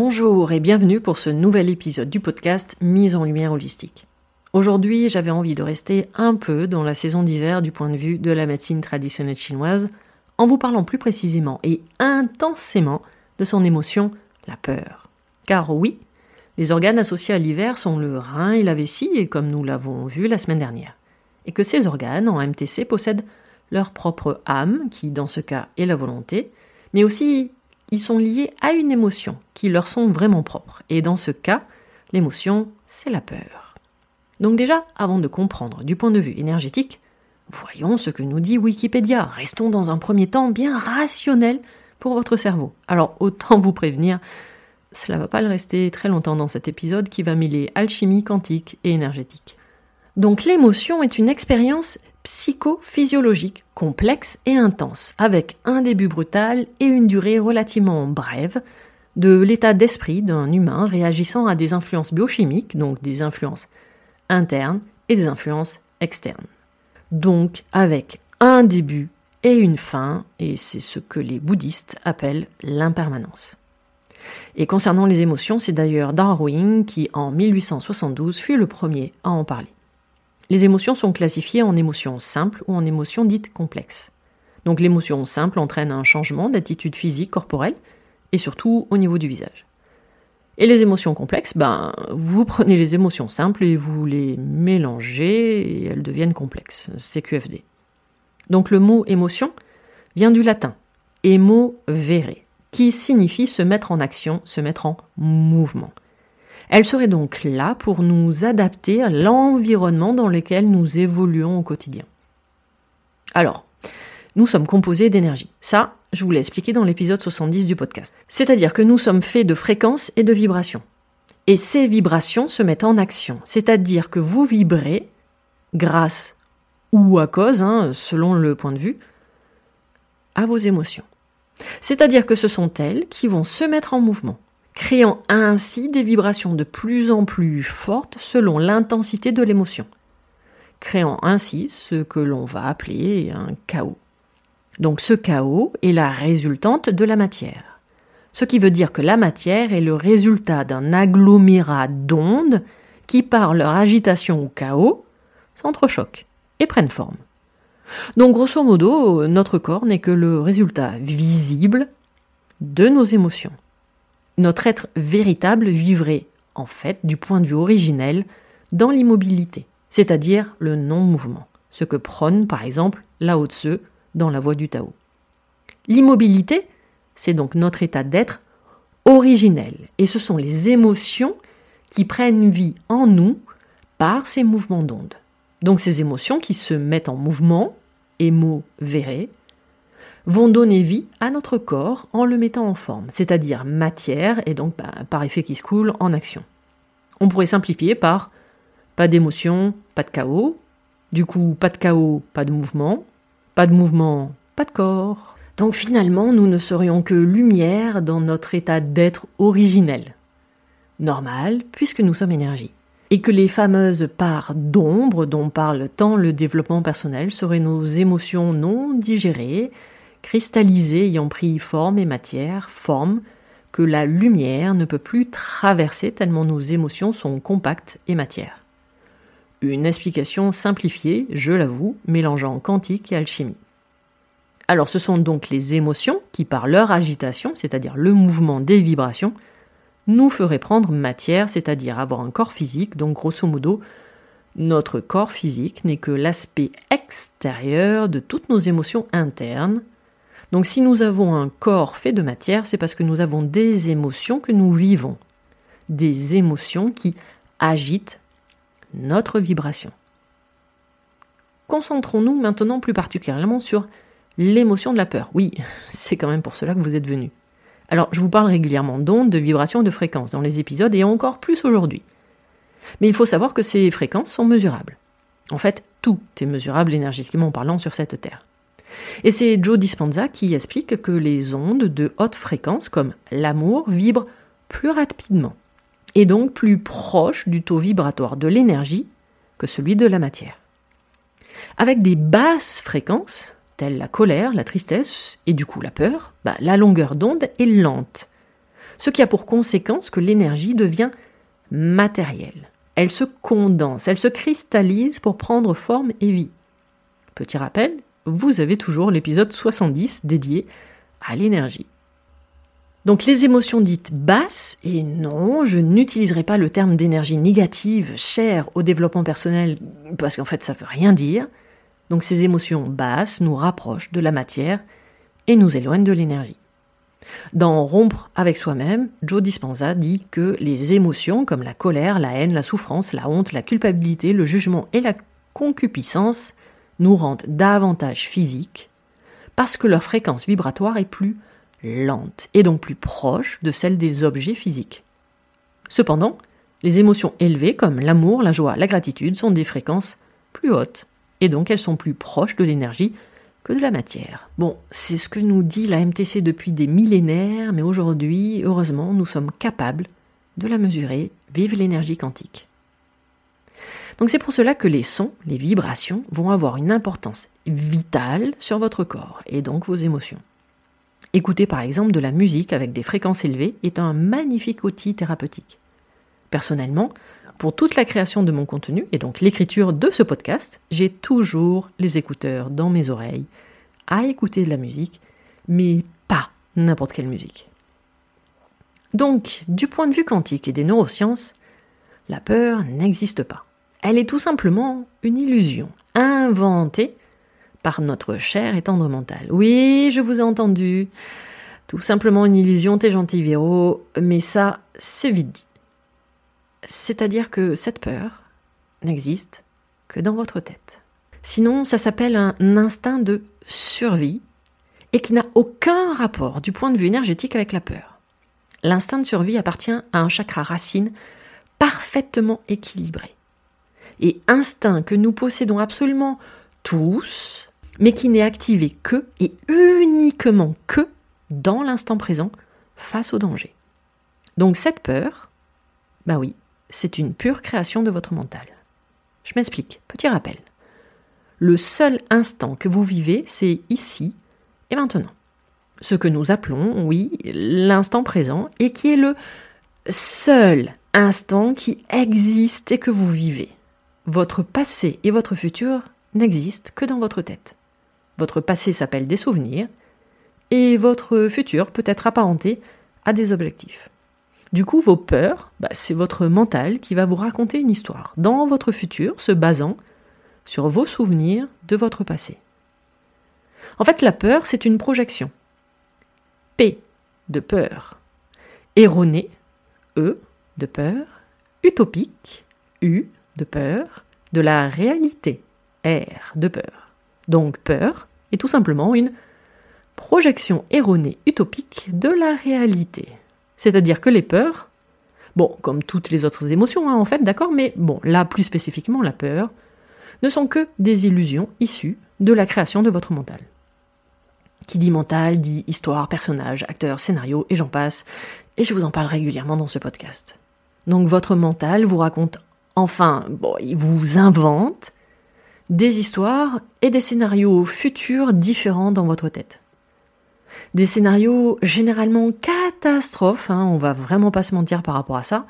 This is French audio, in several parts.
Bonjour et bienvenue pour ce nouvel épisode du podcast Mise en lumière holistique. Aujourd'hui, j'avais envie de rester un peu dans la saison d'hiver du point de vue de la médecine traditionnelle chinoise, en vous parlant plus précisément et intensément de son émotion, la peur. Car oui, les organes associés à l'hiver sont le rein et la vessie, et comme nous l'avons vu la semaine dernière. Et que ces organes, en MTC, possèdent leur propre âme, qui dans ce cas est la volonté, mais aussi ils sont liés à une émotion qui leur sont vraiment propres. Et dans ce cas, l'émotion, c'est la peur. Donc déjà, avant de comprendre du point de vue énergétique, voyons ce que nous dit Wikipédia. Restons dans un premier temps bien rationnel pour votre cerveau. Alors autant vous prévenir, cela va pas le rester très longtemps dans cet épisode qui va mêler alchimie quantique et énergétique. Donc l'émotion est une expérience psychophysiologique complexe et intense, avec un début brutal et une durée relativement brève de l'état d'esprit d'un humain réagissant à des influences biochimiques, donc des influences internes et des influences externes. Donc avec un début et une fin, et c'est ce que les bouddhistes appellent l'impermanence. Et concernant les émotions, c'est d'ailleurs Darwin qui, en 1872, fut le premier à en parler. Les émotions sont classifiées en émotions simples ou en émotions dites complexes. Donc l'émotion simple entraîne un changement d'attitude physique corporelle et surtout au niveau du visage. Et les émotions complexes, ben, vous prenez les émotions simples et vous les mélangez et elles deviennent complexes. CQFD. Donc le mot émotion vient du latin emo vere, qui signifie se mettre en action, se mettre en mouvement. Elle serait donc là pour nous adapter à l'environnement dans lequel nous évoluons au quotidien. Alors, nous sommes composés d'énergie. Ça, je vous l'ai expliqué dans l'épisode 70 du podcast. C'est-à-dire que nous sommes faits de fréquences et de vibrations. Et ces vibrations se mettent en action. C'est-à-dire que vous vibrez grâce ou à cause, hein, selon le point de vue, à vos émotions. C'est-à-dire que ce sont elles qui vont se mettre en mouvement créant ainsi des vibrations de plus en plus fortes selon l'intensité de l'émotion, créant ainsi ce que l'on va appeler un chaos. Donc ce chaos est la résultante de la matière. Ce qui veut dire que la matière est le résultat d'un agglomérat d'ondes qui, par leur agitation au chaos, s'entrechoquent et prennent forme. Donc grosso modo, notre corps n'est que le résultat visible de nos émotions notre être véritable vivrait, en fait, du point de vue originel, dans l'immobilité, c'est-à-dire le non-mouvement, ce que prône par exemple Lao Tse dans la voie du Tao. L'immobilité, c'est donc notre état d'être originelles. Et ce sont les émotions qui prennent vie en nous par ces mouvements d'ondes. Donc ces émotions qui se mettent en mouvement, émo verré, vont donner vie à notre corps en le mettant en forme, c'est-à-dire matière et donc bah, par effet qui se coule en action. On pourrait simplifier par pas d'émotion, pas de chaos, du coup pas de chaos, pas de mouvement, pas de mouvement, pas de corps. Donc finalement, nous ne serions que lumière dans notre état d'être originel. Normal, puisque nous sommes énergie. Et que les fameuses parts d'ombre dont parle tant le développement personnel seraient nos émotions non digérées, cristallisées ayant pris forme et matière, forme que la lumière ne peut plus traverser tellement nos émotions sont compactes et matière. Une explication simplifiée, je l'avoue, mélangeant quantique et alchimie. Alors ce sont donc les émotions qui, par leur agitation, c'est-à-dire le mouvement des vibrations, nous feraient prendre matière, c'est-à-dire avoir un corps physique, donc grosso modo, notre corps physique n'est que l'aspect extérieur de toutes nos émotions internes. Donc si nous avons un corps fait de matière, c'est parce que nous avons des émotions que nous vivons, des émotions qui agitent notre vibration. Concentrons-nous maintenant plus particulièrement sur l'émotion de la peur. Oui, c'est quand même pour cela que vous êtes venu. Alors, je vous parle régulièrement d'ondes, de vibrations, de fréquences dans les épisodes et encore plus aujourd'hui. Mais il faut savoir que ces fréquences sont mesurables. En fait, tout est mesurable énergétiquement parlant sur cette Terre. Et c'est Joe Dispenza qui explique que les ondes de haute fréquence, comme l'amour, vibrent plus rapidement et donc plus proche du taux vibratoire de l'énergie que celui de la matière. Avec des basses fréquences, telles la colère, la tristesse et du coup la peur, bah, la longueur d'onde est lente, ce qui a pour conséquence que l'énergie devient matérielle. Elle se condense, elle se cristallise pour prendre forme et vie. Petit rappel, vous avez toujours l'épisode 70 dédié à l'énergie. Donc les émotions dites basses, et non, je n'utiliserai pas le terme d'énergie négative, chère au développement personnel, parce qu'en fait ça ne veut rien dire. Donc ces émotions basses nous rapprochent de la matière et nous éloignent de l'énergie. Dans Rompre avec soi-même, Joe Dispenza dit que les émotions comme la colère, la haine, la souffrance, la honte, la culpabilité, le jugement et la concupiscence nous rendent davantage physiques parce que leur fréquence vibratoire est plus lente et donc plus proche de celle des objets physiques. Cependant, les émotions élevées comme l'amour, la joie, la gratitude sont des fréquences plus hautes et donc elles sont plus proches de l'énergie que de la matière. Bon, c'est ce que nous dit la MTC depuis des millénaires, mais aujourd'hui, heureusement, nous sommes capables de la mesurer. Vive l'énergie quantique. Donc c'est pour cela que les sons, les vibrations, vont avoir une importance vitale sur votre corps et donc vos émotions. Écouter par exemple de la musique avec des fréquences élevées est un magnifique outil thérapeutique. Personnellement, pour toute la création de mon contenu et donc l'écriture de ce podcast, j'ai toujours les écouteurs dans mes oreilles à écouter de la musique, mais pas n'importe quelle musique. Donc, du point de vue quantique et des neurosciences, la peur n'existe pas. Elle est tout simplement une illusion inventée par notre cher et tendre mental. Oui, je vous ai entendu. Tout simplement une illusion, t'es gentil Véro, mais ça, c'est vite dit. C'est-à-dire que cette peur n'existe que dans votre tête. Sinon, ça s'appelle un instinct de survie et qui n'a aucun rapport du point de vue énergétique avec la peur. L'instinct de survie appartient à un chakra racine parfaitement équilibré. Et instinct que nous possédons absolument tous, mais qui n'est activé que et uniquement que dans l'instant présent face au danger. Donc cette peur, bah oui, c'est une pure création de votre mental. Je m'explique, petit rappel. Le seul instant que vous vivez, c'est ici et maintenant. Ce que nous appelons, oui, l'instant présent, et qui est le seul instant qui existe et que vous vivez. Votre passé et votre futur n'existent que dans votre tête. Votre passé s'appelle des souvenirs et votre futur peut être apparenté à des objectifs. Du coup, vos peurs, bah, c'est votre mental qui va vous raconter une histoire dans votre futur se basant sur vos souvenirs de votre passé. En fait, la peur, c'est une projection. P de peur. erroné, E de peur, utopique, U de peur, de la réalité, R de peur. Donc peur est tout simplement une projection erronée utopique de la réalité. C'est-à-dire que les peurs, bon, comme toutes les autres émotions hein, en fait, d'accord, mais bon, là plus spécifiquement la peur, ne sont que des illusions issues de la création de votre mental. Qui dit mental dit histoire, personnage, acteur, scénario et j'en passe, et je vous en parle régulièrement dans ce podcast. Donc votre mental vous raconte, enfin, il vous invente des histoires et des scénarios futurs différents dans votre tête. Des scénarios généralement catastrophes, hein, on va vraiment pas se mentir par rapport à ça,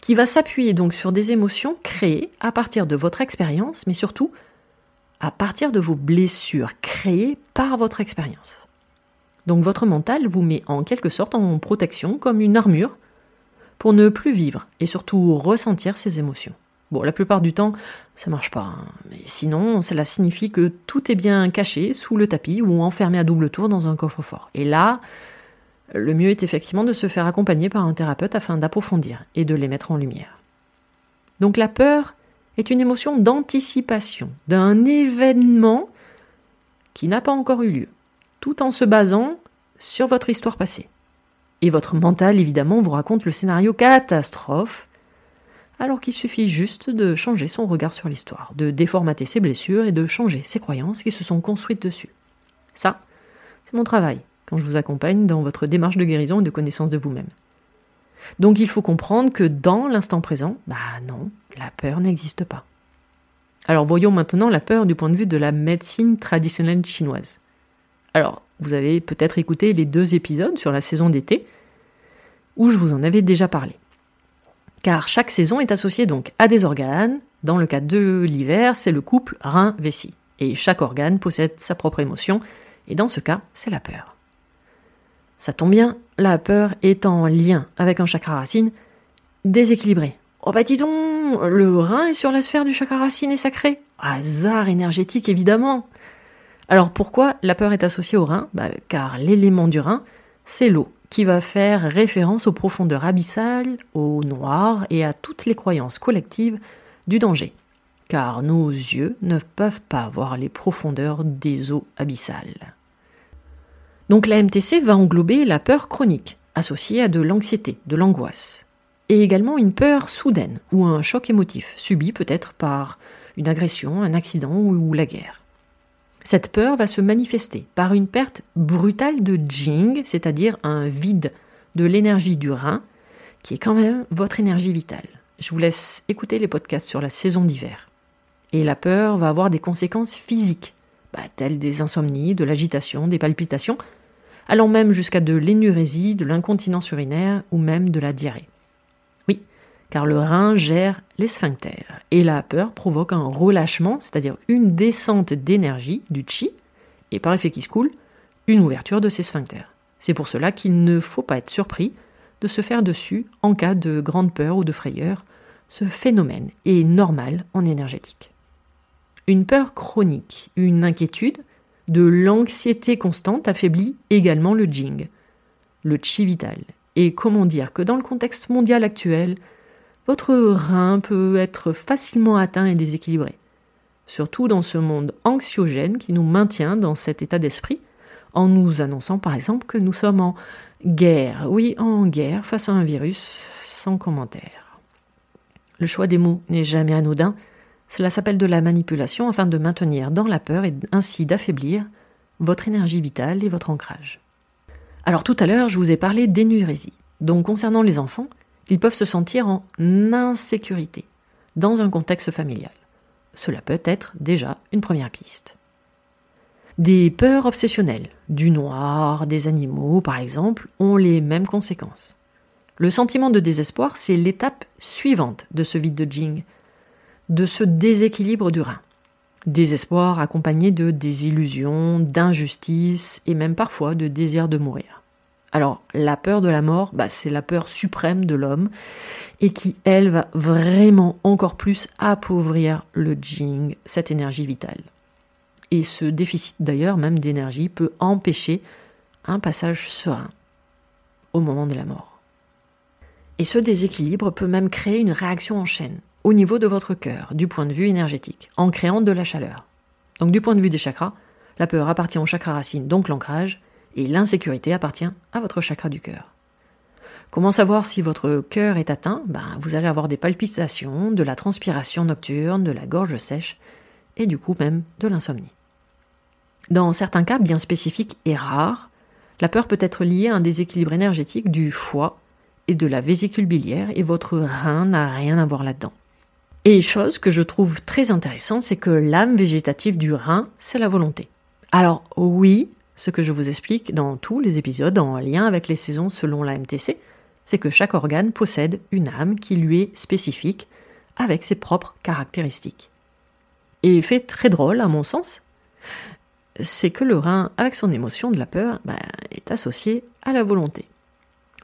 qui va s'appuyer donc sur des émotions créées à partir de votre expérience, mais surtout à partir de vos blessures créées par votre expérience. Donc votre mental vous met en quelque sorte en protection comme une armure pour ne plus vivre et surtout ressentir ces émotions. Bon, la plupart du temps, ça marche pas. Hein. Mais sinon, cela signifie que tout est bien caché sous le tapis ou enfermé à double tour dans un coffre-fort. Et là, le mieux est effectivement de se faire accompagner par un thérapeute afin d'approfondir et de les mettre en lumière. Donc la peur est une émotion d'anticipation d'un événement qui n'a pas encore eu lieu, tout en se basant sur votre histoire passée. Et votre mental, évidemment, vous raconte le scénario catastrophe, alors qu'il suffit juste de changer son regard sur l'histoire, de déformater ses blessures et de changer ses croyances qui se sont construites dessus. Ça, c'est mon travail quand je vous accompagne dans votre démarche de guérison et de connaissance de vous-même. Donc il faut comprendre que dans l'instant présent, bah non, la peur n'existe pas. Alors voyons maintenant la peur du point de vue de la médecine traditionnelle chinoise. Alors, vous avez peut-être écouté les deux épisodes sur la saison d'été, où je vous en avais déjà parlé. Car chaque saison est associée donc à des organes. Dans le cas de l'hiver, c'est le couple rein-vessie. Et chaque organe possède sa propre émotion, et dans ce cas, c'est la peur. Ça tombe bien, la peur est en lien avec un chakra racine déséquilibré. Oh bah dis donc, le rein est sur la sphère du chakra racine et sacré. Hasard énergétique évidemment. Alors pourquoi la peur est associée au rein? Bah, Car l'élément du rein, c'est l'eau, qui va faire référence aux profondeurs abyssales, au noir et à toutes les croyances collectives du danger. Car nos yeux ne peuvent pas voir les profondeurs des eaux abyssales. Donc la MTC va englober la peur chronique, associée à de l'anxiété, de l'angoisse, et également une peur soudaine ou un choc émotif, subi peut-être par une agression, un accident ou la guerre. Cette peur va se manifester par une perte brutale de Jing, c'est-à-dire un vide de l'énergie du rein, qui est quand même votre énergie vitale. Je vous laisse écouter les podcasts sur la saison d'hiver. Et la peur va avoir des conséquences physiques, bah, telles des insomnies, de l'agitation, des palpitations, allant même jusqu'à de l'énurésie, de l'incontinence urinaire ou même de la diarrhée. Car le rein gère les sphincters, et la peur provoque un relâchement, c'est-à-dire une descente d'énergie, du chi, et par effet qui se coule, une ouverture de ces sphincters. C'est pour cela qu'il ne faut pas être surpris de se faire dessus en cas de grande peur ou de frayeur. Ce phénomène est normal en énergétique. Une peur chronique, une inquiétude, de l'anxiété constante affaiblit également le jing, le chi vital. Et comment dire que dans le contexte mondial actuel, votre rein peut être facilement atteint et déséquilibré. Surtout dans ce monde anxiogène qui nous maintient dans cet état d'esprit, en nous annonçant par exemple que nous sommes en guerre, oui, en guerre face à un virus, sans commentaire. Le choix des mots n'est jamais anodin, cela s'appelle de la manipulation afin de maintenir dans la peur et ainsi d'affaiblir votre énergie vitale et votre ancrage. Alors tout à l'heure, je vous ai parlé d'énurésie. Donc concernant les enfants, ils peuvent se sentir en insécurité dans un contexte familial. Cela peut être déjà une première piste. Des peurs obsessionnelles, du noir, des animaux par exemple, ont les mêmes conséquences. Le sentiment de désespoir, c'est l'étape suivante de ce vide de Jing, de ce déséquilibre du rein. Désespoir accompagné de désillusions, d'injustice et même parfois de désir de mourir. Alors, la peur de la mort, bah, c'est la peur suprême de l'homme et qui, elle, va vraiment encore plus appauvrir le jing, cette énergie vitale. Et ce déficit d'ailleurs, même d'énergie, peut empêcher un passage serein au moment de la mort. Et ce déséquilibre peut même créer une réaction en chaîne au niveau de votre cœur, du point de vue énergétique, en créant de la chaleur. Donc du point de vue des chakras, la peur appartient au chakra racine, donc l'ancrage, et l'insécurité appartient à votre chakra du cœur. Comment savoir si votre cœur est atteint? Ben, Vous allez avoir des palpitations, de la transpiration nocturne, de la gorge sèche, et du coup même de l'insomnie. Dans certains cas bien spécifiques et rares, la peur peut être liée à un déséquilibre énergétique du foie et de la vésicule biliaire, et votre rein n'a rien à voir là-dedans. Et chose que je trouve très intéressante, c'est que l'âme végétative du rein, c'est la volonté. Alors oui, ce que je vous explique dans tous les épisodes en lien avec les saisons selon la MTC, c'est que chaque organe possède une âme qui lui est spécifique, avec ses propres caractéristiques. Et fait très drôle, à mon sens, c'est que le rein, avec son émotion de la peur, ben, est associé à la volonté.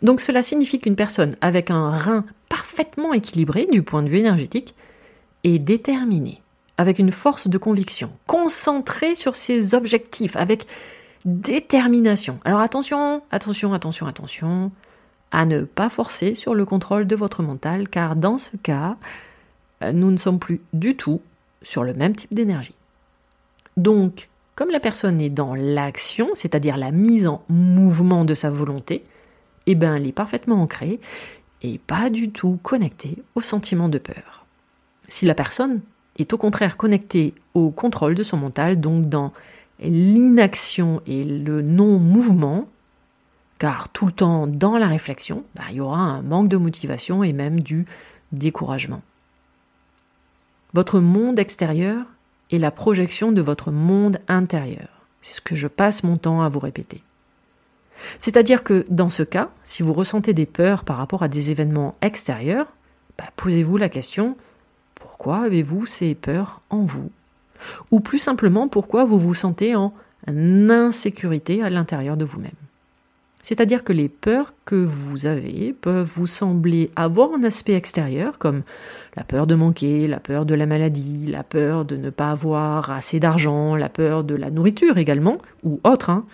Donc cela signifie qu'une personne avec un rein parfaitement équilibré du point de vue énergétique est déterminée, avec une force de conviction, concentrée sur ses objectifs, avec détermination. Alors attention, attention, attention, attention, à ne pas forcer sur le contrôle de votre mental, car dans ce cas, nous ne sommes plus du tout sur le même type d'énergie. Donc, comme la personne est dans l'action, c'est-à-dire la mise en mouvement de sa volonté, eh ben, elle est parfaitement ancrée et pas du tout connectée au sentiment de peur. Si la personne est au contraire connectée au contrôle de son mental, donc dans l'inaction et le non-mouvement, car tout le temps dans la réflexion, bah, il y aura un manque de motivation et même du découragement. Votre monde extérieur est la projection de votre monde intérieur. C'est ce que je passe mon temps à vous répéter. C'est-à-dire que dans ce cas, si vous ressentez des peurs par rapport à des événements extérieurs, bah, posez-vous la question pourquoi avez-vous ces peurs en vous? Ou plus simplement, pourquoi vous vous sentez en insécurité à l'intérieur de vous-même c'est-à-dire que les peurs que vous avez peuvent vous sembler avoir un aspect extérieur, comme la peur de manquer, la peur de la maladie, la peur de ne pas avoir assez d'argent, la peur de la nourriture également, ou autre. Hein.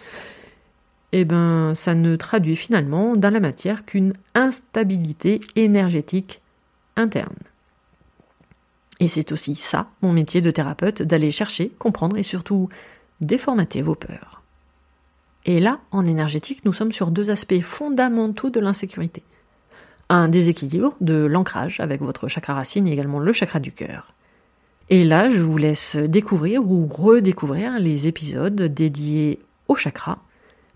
Eh bien, ça ne traduit finalement dans la matière qu'une instabilité énergétique interne. Et c'est aussi ça, mon métier de thérapeute, d'aller chercher, comprendre et surtout déformater vos peurs. Et là, en énergétique, nous sommes sur deux aspects fondamentaux de l'insécurité. Un déséquilibre de l'ancrage avec votre chakra racine et également le chakra du cœur. Et là, je vous laisse découvrir ou redécouvrir les épisodes dédiés au chakra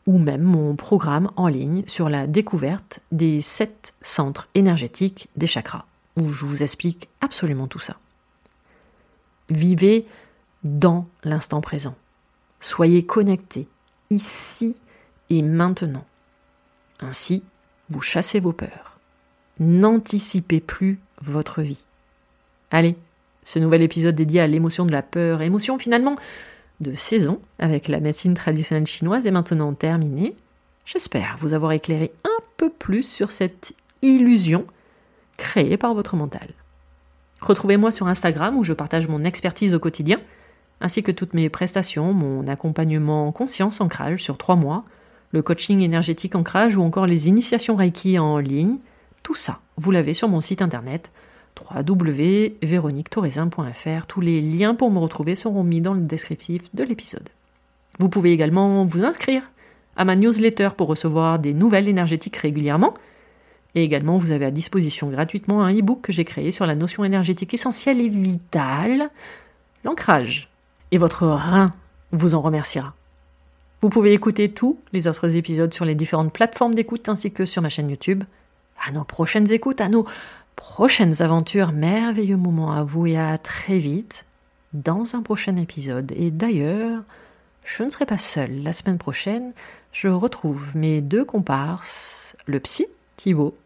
ou même mon programme en ligne sur la découverte des sept centres énergétiques des chakras, où je vous explique absolument tout ça. Vivez dans l'instant présent. Soyez connectés ici et maintenant. Ainsi, vous chassez vos peurs. N'anticipez plus votre vie. Allez, ce nouvel épisode dédié à l'émotion de la peur, émotion finalement de saison avec la médecine traditionnelle chinoise est maintenant terminé. J'espère vous avoir éclairé un peu plus sur cette illusion créée par votre mental. Retrouvez-moi sur Instagram où je partage mon expertise au quotidien ainsi que toutes mes prestations, mon accompagnement conscience ancrage sur trois mois, le coaching énergétique ancrage ou encore les initiations Reiki en ligne. Tout ça, vous l'avez sur mon site internet www.véroniquetoraisin.fr. Tous les liens pour me retrouver seront mis dans le descriptif de l'épisode. Vous pouvez également vous inscrire à ma newsletter pour recevoir des nouvelles énergétiques régulièrement. Et également, vous avez à disposition gratuitement un e-book que j'ai créé sur la notion énergétique essentielle et vitale, l'ancrage et votre rein vous en remerciera. Vous pouvez écouter tous les autres épisodes sur les différentes plateformes d'écoute ainsi que sur ma chaîne YouTube. À nos prochaines écoutes, à nos prochaines aventures, merveilleux moments à vous et à très vite dans un prochain épisode. Et d'ailleurs, je ne serai pas seule. La semaine prochaine, je retrouve mes deux comparses, le psy Thibaut